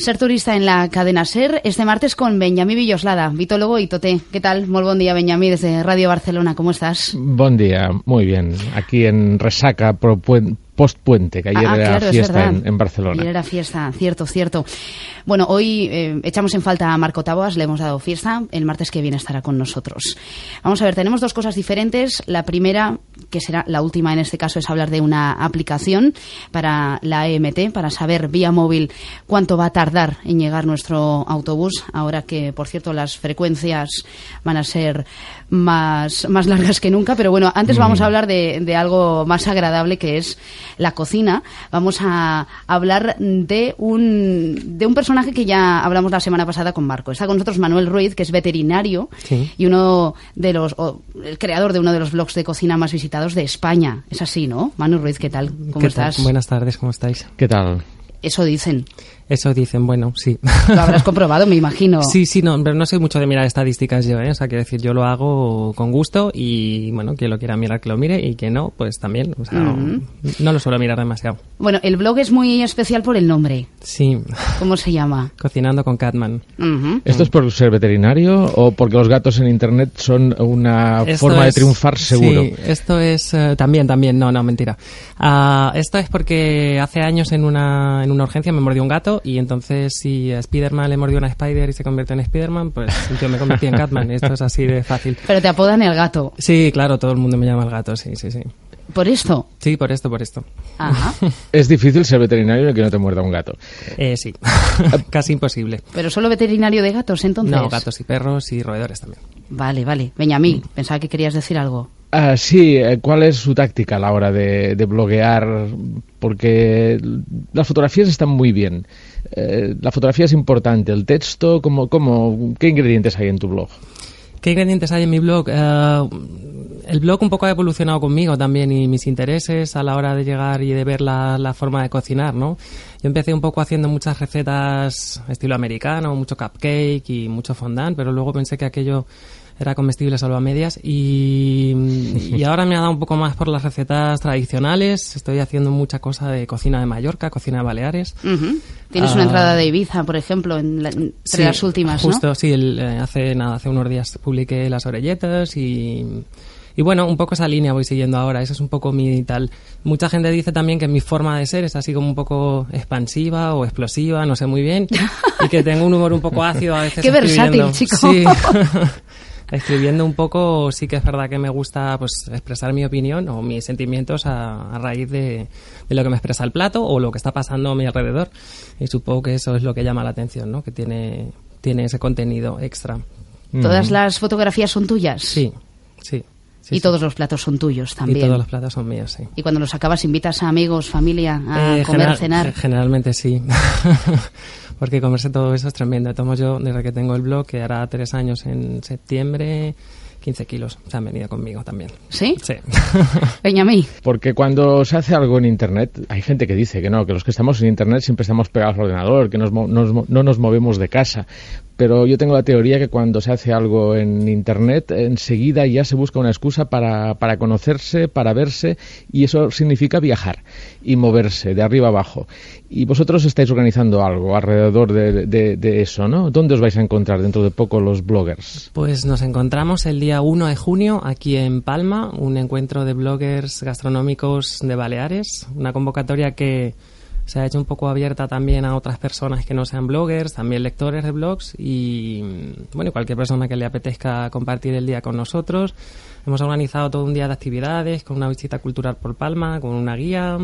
Ser turista en la cadena Ser este martes con Benjamí Villoslada, vitólogo y toté. ¿Qué tal? Muy buen día, Benjamí, desde Radio Barcelona. ¿Cómo estás? Buen día, muy bien. Aquí en Resaca, post-puente, que ayer Ah, era claro, es fiesta en, en Barcelona. Ayer era fiesta, cierto, cierto. Bueno, hoy eh, echamos en falta a Marco Taboas, le hemos dado fiesta. El martes que viene estará con nosotros. Vamos a ver, tenemos dos cosas diferentes. La primera, que será la última en este caso, es hablar de una aplicación para la EMT, para saber vía móvil cuánto va a tardar en llegar nuestro autobús. Ahora que, por cierto, las frecuencias van a ser más, más largas que nunca. Pero bueno, antes vamos a hablar de, de algo más agradable que es la cocina. Vamos a hablar de un, de un personaje que ya hablamos la semana pasada con Marco. Está con nosotros Manuel Ruiz, que es veterinario Sí. y uno de los, o el creador de uno de los blogs de cocina más visitados de España. Es así, ¿no? Manuel Ruiz, ¿qué tal? ¿Cómo ¿Qué tal? estás? Buenas tardes, ¿cómo estáis? ¿Qué tal? Eso dicen. Eso dicen, bueno, sí. Lo habrás comprobado, me imagino. Sí, sí, no, pero no soy mucho de mirar estadísticas yo, ¿eh? O sea, quiero decir, yo lo hago con gusto y, bueno, quien lo quiera mirar que lo mire y que no, pues también. O sea, no, no lo suelo mirar demasiado. Bueno, el blog es muy especial por el nombre. Sí, ¿Cómo se llama? cocinando con Catman. Ujú. ¿Esto es por ser veterinario o porque los gatos en Internet son una Esto forma de es- triunfar seguro? Sí, esto es eh, también, también, no, no, mentira. Ah, esto es porque hace años en una, en una urgencia me mordió un gato y entonces si a Spiderman le mordió una Spider y se convierte en Spiderman, pues yo me convertí en Catman. Esto es así de fácil. Pero te apodan el gato. Sí, claro, todo el mundo me llama el gato, sí, sí, sí. ¿Por esto? Sí, por esto, por esto. Ajá. Es difícil ser veterinario y que no te muerda un gato. Eh, sí, casi imposible. Pero solo veterinario de gatos, entonces. No, gatos y perros y roedores también. Vale, vale. Benjamín, pensaba que querías decir algo. Ah, sí, eh, ¿cuál es su táctica a la hora de, de bloguear? Porque las fotografías están muy bien. Eh, la fotografía es importante. El texto, ¿cómo, cómo, ¿qué ingredientes hay en tu blog? ¿Qué ingredientes hay en mi blog? Eh, el blog un poco ha evolucionado conmigo también y mis intereses a la hora de llegar y de ver la, la forma de cocinar, ¿no? Yo empecé un poco haciendo muchas recetas estilo americano, mucho cupcake y mucho fondant, pero luego pensé que aquello era comestible solo a medias y, y ahora me ha dado un poco más por las recetas tradicionales. Estoy haciendo mucha cosa de cocina de Mallorca, cocina de Baleares. Tienes una Ah. entrada de Ibiza, por ejemplo, en la- entre Sí, las últimas, ¿no? Justo, sí, el, eh, hace nada, hace unos días publiqué las orelletas y, y bueno, un poco esa línea voy siguiendo ahora, eso es un poco mi tal. Mucha gente dice también que mi forma de ser es así como un poco expansiva o explosiva, no sé muy bien, y que tengo un humor un poco ácido a veces Qué versátil, chico. Sí. Escribiendo un poco, sí que es verdad que me gusta pues expresar mi opinión o mis sentimientos a, a raíz de, de lo que me expresa el plato o lo que está pasando a mi alrededor. Y supongo que eso es lo que llama la atención, ¿no? Que tiene, tiene ese contenido extra. Todas las fotografías son tuyas. Sí, sí. Sí, y sí. todos los platos son tuyos Y también. todos los platos son míos, sí. Y cuando los acabas, invitas a amigos, familia a Eh, comer, general- cenar. ge- Generalmente sí. Porque comerse todo eso es tremendo. Tomo yo, desde que tengo el blog, que hará tres años en septiembre, 15 kilos se han venido conmigo también. ¿Sí? Sí. Benjamín. Porque cuando se hace algo en Internet, hay gente que dice que no, que los que estamos en Internet siempre estamos pegados al ordenador, que nos mo- nos mo- no nos movemos de casa. Pero yo tengo la teoría que cuando se hace algo en Internet, enseguida ya se busca una excusa para, para conocerse, para verse, y eso significa viajar y moverse de arriba abajo. Y vosotros estáis organizando algo alrededor de, de- eso, ¿no? ¿Dónde os vais a encontrar dentro de poco los bloggers? Pues nos encontramos el día 1 de junio aquí en Palma, un encuentro de bloggers gastronómicos de Baleares, una convocatoria que se ha hecho un poco abierta también a otras personas que no sean bloggers, también lectores de blogs y bueno, y cualquier persona que le apetezca compartir el día con nosotros. Hemos organizado todo un día de actividades con una visita cultural por Palma, con una guía.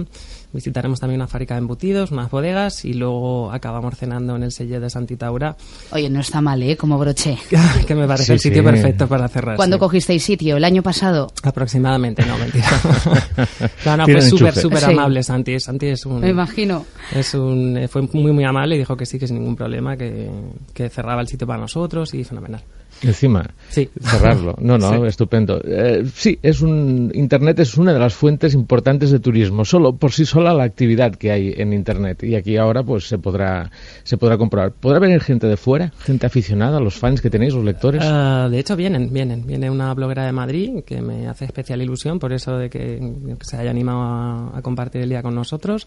Visitaremos también una fábrica de embutidos, unas bodegas y luego acabamos cenando en el sello de Santitaura, Oye, no está mal, ¿eh? Como broche. que me parece Sí, el sitio sí. perfecto para cerrar. ¿Cuándo sí. cogisteis sitio? ¿El año pasado? Aproximadamente, no, mentira. no, no, fue súper, súper Sí. amable Santi. Santi es un... Me imagino. Es un, eh, fue muy, muy amable y dijo que sí, que sin ningún problema, que, que cerraba el sitio para nosotros y fenomenal. Encima, Sí. cerrarlo. No, no, Sí. estupendo. Eh, sí, es un Internet es una de las fuentes importantes de turismo. Solo por sí sola la actividad que hay en Internet y aquí ahora pues se podrá se podrá comprobar. ¿Podrá venir gente de fuera, gente aficionada, los fans que tenéis, los lectores? Ah, de hecho, vienen, vienen. Viene una bloguera de Madrid que me hace especial ilusión por eso de que, que se haya animado a, a compartir el día con nosotros.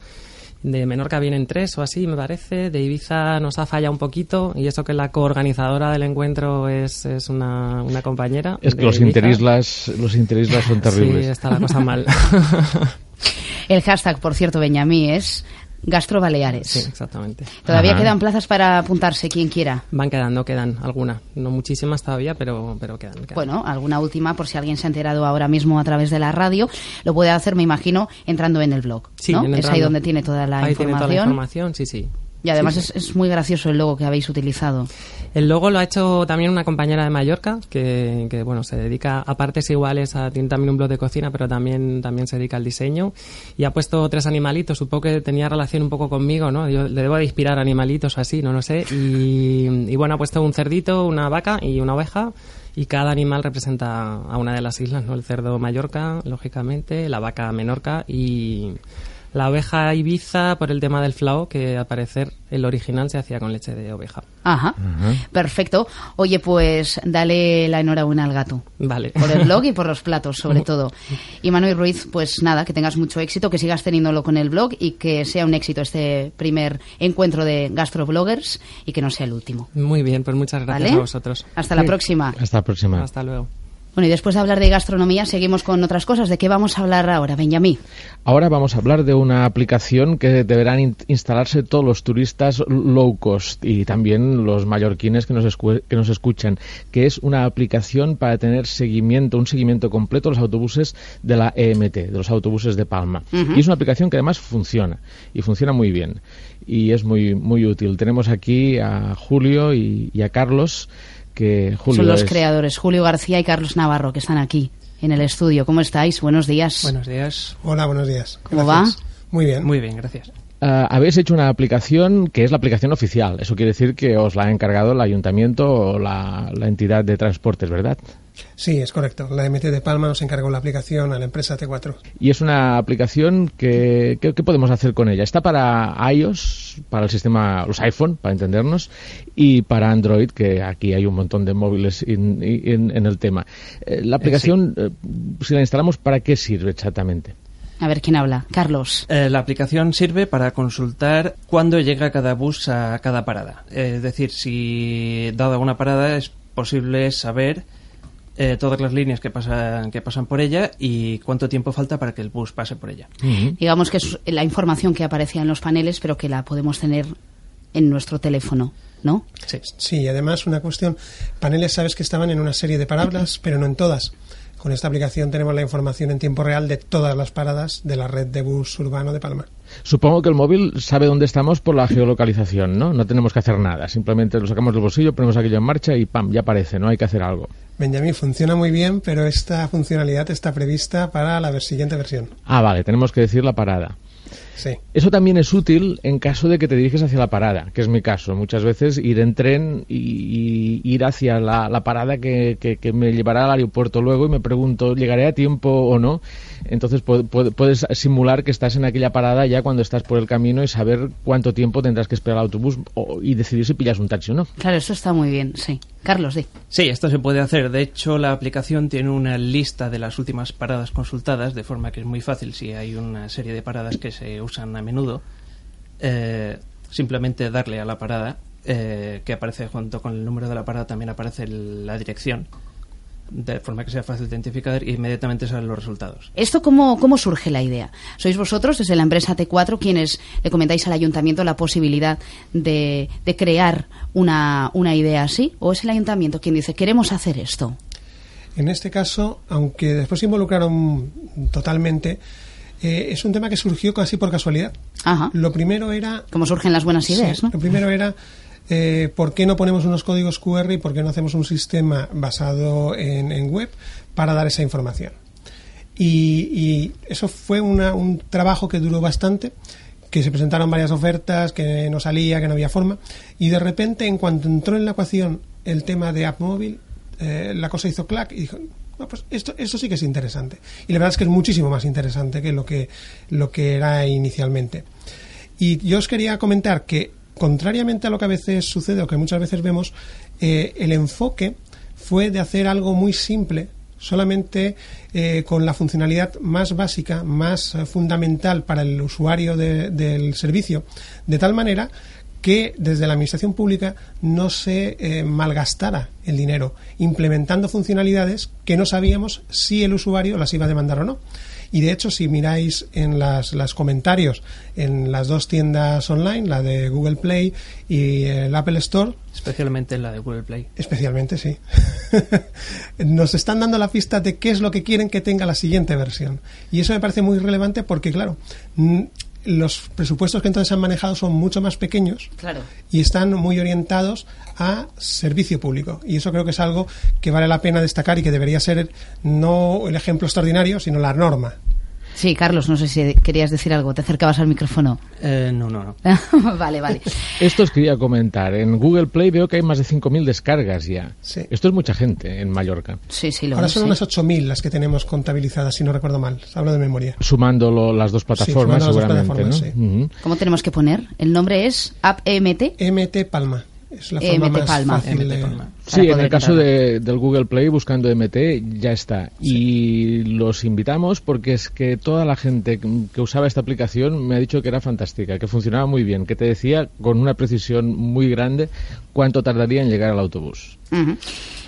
De Menorca vienen tres o así, me parece. De Ibiza nos ha fallado un poquito. Y eso que la coorganizadora del encuentro es, es una, una compañera. Es que los Ibiza. interislas, los interislas son terribles. Sí, está la cosa mal. El hashtag, por cierto, Benjamí, es Gastrobaleares. sí, exactamente. Todavía Ajá. quedan plazas para apuntarse, quien quiera. Van quedando, quedan alguna. No muchísimas todavía, pero, pero quedan. quedan. Bueno, alguna última, por si alguien se ha enterado ahora mismo a través de la radio, lo puede hacer, me imagino, entrando en el blog. Sí, ¿no? Es ahí donde tiene toda la Ahí tiene información. toda la información, sí, sí. Y además Sí, Es, es muy gracioso el logo que habéis utilizado. El logo lo ha hecho también una compañera de Mallorca que, que, bueno, se dedica a partes iguales, a, tiene también un blog de cocina, pero también, también se dedica al diseño. Y ha puesto tres animalitos, supongo que tenía relación un poco conmigo, ¿no? Yo le debo de inspirar animalitos o así, no lo sé. Y, y bueno, ha puesto un cerdito, una vaca y una oveja. Y cada animal representa a una de las islas, ¿no? El cerdo Mallorca, lógicamente, la vaca Menorca y la oveja Ibiza por el tema del flao, que al parecer el original se hacía con leche de oveja. Ajá. Perfecto. Oye, pues dale la enhorabuena al gato. Vale. Por el blog y por los platos, sobre todo. Y Manuel Ruiz, pues nada, que tengas mucho éxito, que sigas teniéndolo con el blog y que sea un éxito este primer encuentro de gastrobloggers y que no sea el último. Muy bien, pues muchas gracias ¿Vale? a vosotros. Hasta la próxima. Hasta la próxima. Hasta luego. Bueno, y después de hablar de gastronomía, seguimos con otras cosas. ¿De qué vamos a hablar ahora, Benjamín? Ahora vamos a hablar de una aplicación que deberán in- instalarse todos los turistas low cost y también los mallorquines que nos, que nos escuchan, que es una aplicación para tener seguimiento, un seguimiento completo de los autobuses de la EMT, de los autobuses de Palma. Y es una aplicación que además funciona y funciona muy bien y es muy muy útil. Tenemos aquí a Julio y, y a Carlos que Julio Son los es- creadores, Julio García y Carlos Navarro, que están aquí en el estudio. ¿Cómo estáis? Buenos días. Buenos días. Hola, buenos días. ¿Cómo Gracias. Muy bien. Muy bien, gracias. Ah, habéis hecho una aplicación que es la aplicación oficial. Eso quiere decir que os la ha encargado el ayuntamiento o la, la entidad de transportes, ¿verdad? Sí, es correcto. La MT de Palma nos encargó la aplicación a la empresa T4. Y es una aplicación que, que- ¿qué podemos hacer con ella? Está para iOS, para el sistema, los iPhone, para entendernos, y para Android, que aquí hay un montón de móviles in- in- en, el tema. Eh, la aplicación, eh, si la instalamos, ¿para qué sirve exactamente? A ver quién habla. Carlos. Eh, la aplicación sirve para consultar cuándo llega cada bus a cada parada. Eh, es decir, si dada una parada es posible saber eh, todas las líneas que pasan, que pasan por ella y cuánto tiempo falta para que el bus pase por ella. Digamos que es la información que aparecía en los paneles, pero que la podemos tener en nuestro teléfono, ¿no? Sí. Sí, y además una cuestión. Paneles sabes que estaban en una serie de paradas, pero no en todas. Con esta aplicación tenemos la información en tiempo real de todas las paradas de la red de bus urbano de Palma. Supongo que el móvil sabe dónde estamos por la geolocalización, ¿no? No tenemos que hacer nada. Simplemente lo sacamos del bolsillo, ponemos aquello en marcha y ¡pam! Ya aparece, ¿no? Hay que hacer algo. Benjamín funciona muy bien, pero esta funcionalidad está prevista para la siguiente versión. Ah, vale, tenemos que decir la parada. Sí. Eso también es útil en caso de que te diriges hacia la parada, que es mi caso. Muchas veces ir en tren y, y ir hacia la, la parada que, que- que me llevará al aeropuerto luego y me pregunto, ¿llegaré a tiempo o no? Entonces pu- pu- puedes simular que estás en aquella parada ya cuando estás por el camino y saber cuánto tiempo tendrás que esperar al autobús o- y decidir si pillas un taxi o no. Claro, eso está muy bien, sí. Sí, esto se puede hacer. De hecho, la aplicación tiene una lista de las últimas paradas consultadas, de forma que es muy fácil si hay una serie de paradas que se usan a menudo. eh, simplemente darle a la parada, eh, que aparece junto con el número de la parada, también aparece la dirección, de forma que sea fácil de identificar y inmediatamente salen los resultados. ¿Esto cómo, cómo surge la idea? ¿Sois vosotros, desde la empresa T4, quienes le comentáis al ayuntamiento la posibilidad de, de crear una, una idea así? ¿O es el ayuntamiento quien dice, queremos hacer esto? En este caso, aunque después se involucraron totalmente, eh, es un tema que surgió casi por casualidad. Ajá. Lo primero era Cómo surgen las buenas ideas, Sí, ¿no? Lo primero era eh, por qué no ponemos unos códigos QR y por qué no hacemos un sistema basado en, web para dar esa información. Y, eso fue un trabajo que duró bastante, que se presentaron varias ofertas, que no salía, que no había forma, y de repente, en cuanto entró en la ecuación el tema de app móvil, eh, la cosa hizo clac y dijo, "No, pues esto, esto sí que es interesante. Y la verdad es que es muchísimo más interesante que lo que, lo que era inicialmente. Y yo os quería comentar que, contrariamente a lo que a veces sucede o que muchas veces vemos, eh, el enfoque fue de hacer algo muy simple solamente eh, con la funcionalidad más básica, más eh, fundamental para el usuario de- del servicio, de tal manera que desde la administración pública no se malgastara el dinero implementando funcionalidades que no sabíamos si el usuario las iba a demandar o no. Y de hecho, si miráis en las, las comentarios en las dos tiendas online, la de Google Play y el Apple Store, Especialmente en la de Google Play. especialmente sí, nos están dando la pista de qué es lo que quieren que tenga la siguiente versión. Y eso me parece muy relevante porque, claro, los presupuestos que entonces han manejado son mucho más pequeños Claro. y están muy orientados a servicio público. Y eso creo que es algo que vale la pena destacar y que debería ser no el ejemplo extraordinario, sino la norma. Sí, Carlos, no sé si querías decir algo. Te acercabas al micrófono. Eh, no, no, no. vale, vale. Esto os quería comentar. En Google Play veo que hay más de 5.000 descargas ya. Sí. Esto es mucha gente en Mallorca. Sí, sí, lo Ahora es, son sí. unas 8.000 las que tenemos contabilizadas, si no recuerdo mal. Hablo de memoria. Sumándolo las dos plataformas, sumando las dos seguramente, plataformas, ¿no? Ujú. ¿Cómo tenemos que poner? El nombre es AppEMT. MT Palma. Es la forma MT más Palma. fácil MT de... Palma. Sí, en el caso de- del Google Play buscando MT ya está. Y los invitamos porque es que toda la gente que usaba esta aplicación me ha dicho que era fantástica, que funcionaba muy bien, que te decía con una precisión muy grande cuánto tardaría en llegar al autobús.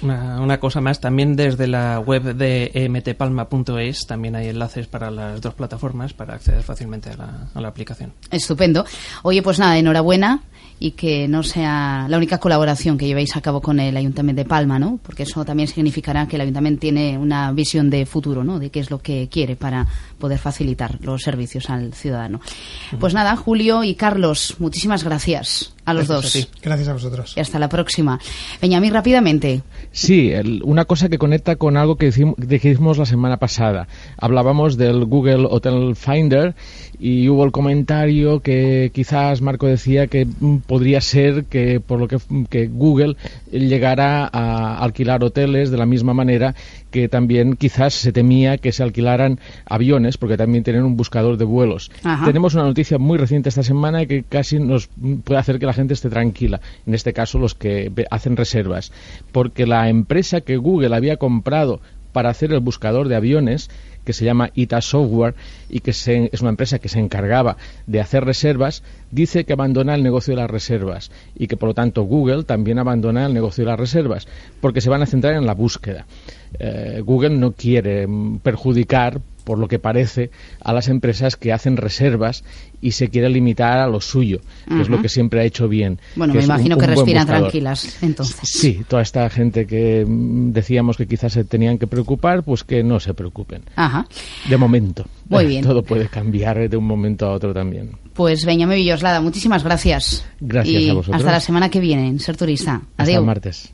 Una, una cosa más, también desde la web de emtpalma.es también hay enlaces para las dos plataformas para acceder fácilmente a la, a la aplicación. Estupendo. Oye, pues nada, enhorabuena y que no sea la única colaboración que llevéis a cabo con el Ayuntamiento de Palma, ¿no? Porque eso también significará que el Ayuntamiento tiene una visión de futuro, ¿no? De qué es lo que quiere para poder facilitar los servicios al ciudadano. Pues nada, Julio y Carlos, muchísimas gracias a los Gracias a dos. ti. Gracias a vosotros. Y hasta la próxima. Benjamín, rápidamente. Sí, el- una cosa que conecta con algo que dijimos la semana pasada. Hablábamos del Google Hotel Finder y hubo el comentario que quizás Marco decía que mm, podría ser que por lo que, que Google llegara a alquilar hoteles de la misma manera que también quizás se temía que se alquilaran aviones porque también tienen un buscador de vuelos. Ajá. Tenemos una noticia muy reciente esta semana que casi nos puede hacer que la gente esté tranquila, en este caso los que hacen reservas, porque la empresa que Google había comprado para hacer el buscador de aviones, que se llama ITA Software y que se- es una empresa que se encargaba de hacer reservas, dice que abandona el negocio de las reservas y que por lo tanto Google también abandona el negocio de las reservas, porque se van a centrar en la búsqueda. Eh, Google no quiere mm, perjudicar por lo que parece, a las empresas que hacen reservas y se quiere limitar a lo suyo, que es lo que siempre ha hecho bien. Bueno, me un- imagino un que respiran tranquilas, entonces. Sí, toda esta gente que mm, decíamos que quizás se tenían que preocupar, pues que no se preocupen. Ajá. De momento. Muy bien. Todo puede cambiar de un momento a otro también. Pues Benjamín Villoslada, muchísimas gracias. Gracias y a vosotros. Hasta la semana que viene en Ser Turista. Hasta Adiós. el martes.